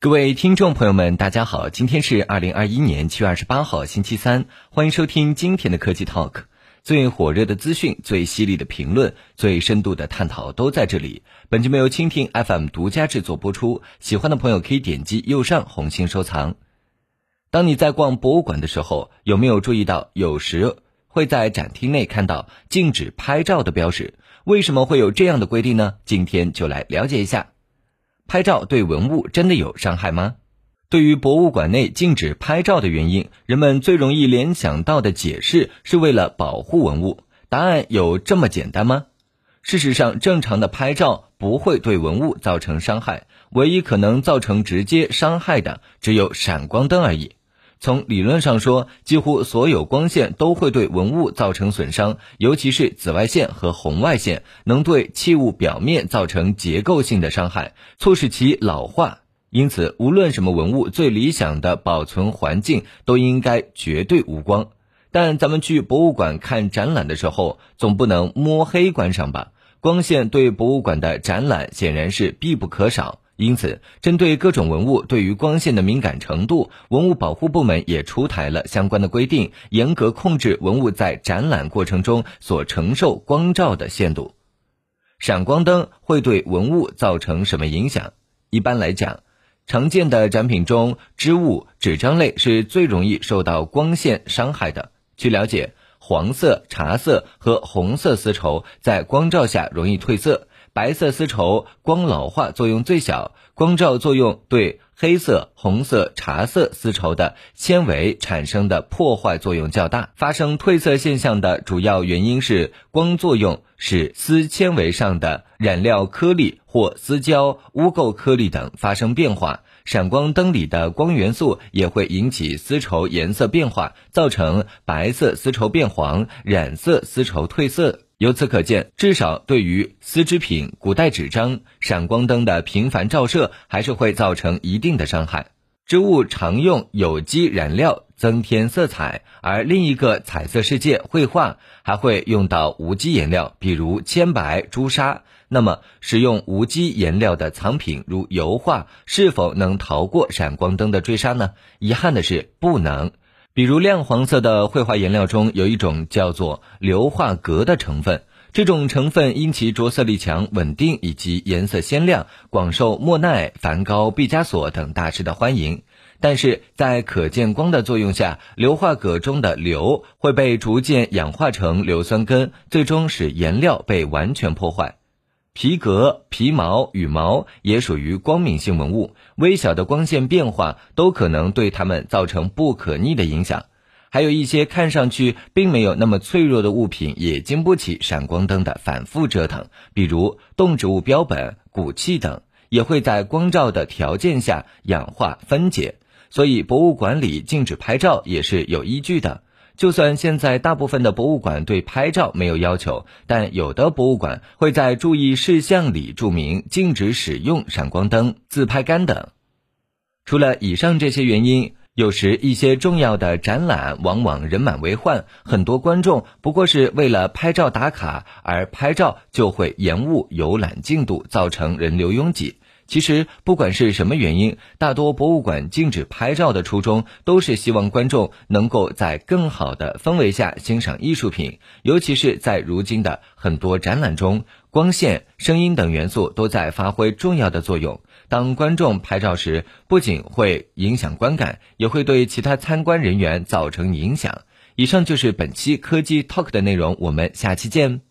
各位听众朋友们，大家好，今天是二零二一年七月二十八号，星期三，欢迎收听今天的科技 Talk。最火热的资讯、最犀利的评论、最深度的探讨都在这里。本节目由蜻蜓 FM 独家制作播出，喜欢的朋友可以点击右上红心收藏。当你在逛博物馆的时候，有没有注意到有时会在展厅内看到禁止拍照的标识？为什么会有这样的规定呢？今天就来了解一下。拍照对文物真的有伤害吗？对于博物馆内禁止拍照的原因，人们最容易联想到的解释是为了保护文物。答案有这么简单吗？事实上，正常的拍照不会对文物造成伤害，唯一可能造成直接伤害的只有闪光灯而已。从理论上说，几乎所有光线都会对文物造成损伤，尤其是紫外线和红外线能对器物表面造成结构性的伤害，促使其老化。因此，无论什么文物，最理想的保存环境都应该绝对无光。但咱们去博物馆看展览的时候，总不能摸黑观赏吧？光线对博物馆的展览显然是必不可少。因此，针对各种文物对于光线的敏感程度，文物保护部门也出台了相关的规定，严格控制文物在展览过程中所承受光照的限度。闪光灯会对文物造成什么影响？一般来讲，常见的展品中，织物、纸张类是最容易受到光线伤害的。据了解，黄色、茶色和红色丝绸在光照下容易褪色。白色丝绸光老化作用最小，光照作用对黑色、红色、茶色丝绸的纤维产生的破坏作用较大。发生褪色现象的主要原因是光作用使丝纤维上的染料颗粒或丝胶、污垢颗粒等发生变化。闪光灯里的光元素也会引起丝绸颜色变化，造成白色丝绸变黄、染色丝绸褪色。由此可见，至少对于丝织品、古代纸张，闪光灯的频繁照射还是会造成一定的伤害。织物常用有机染料增添色彩，而另一个彩色世界——绘画，还会用到无机颜料，比如铅白、朱砂。那么，使用无机颜料的藏品，如油画，是否能逃过闪光灯的追杀呢？遗憾的是，不能。比如亮黄色的绘画颜料中有一种叫做硫化镉的成分，这种成分因其着色力强、稳定以及颜色鲜亮，广受莫奈、梵高、毕加索等大师的欢迎。但是在可见光的作用下，硫化镉中的硫会被逐渐氧化成硫酸根，最终使颜料被完全破坏。皮革、皮毛、羽毛也属于光敏性文物，微小的光线变化都可能对它们造成不可逆的影响。还有一些看上去并没有那么脆弱的物品，也经不起闪光灯的反复折腾，比如动植物标本、骨器等，也会在光照的条件下氧化分解。所以，博物馆里禁止拍照也是有依据的。就算现在大部分的博物馆对拍照没有要求，但有的博物馆会在注意事项里注明禁止使用闪光灯、自拍杆等。除了以上这些原因，有时一些重要的展览往往人满为患，很多观众不过是为了拍照打卡，而拍照就会延误游览进度，造成人流拥挤。其实，不管是什么原因，大多博物馆禁止拍照的初衷，都是希望观众能够在更好的氛围下欣赏艺术品。尤其是在如今的很多展览中，光线、声音等元素都在发挥重要的作用。当观众拍照时，不仅会影响观感，也会对其他参观人员造成影响。以上就是本期科技 Talk 的内容，我们下期见。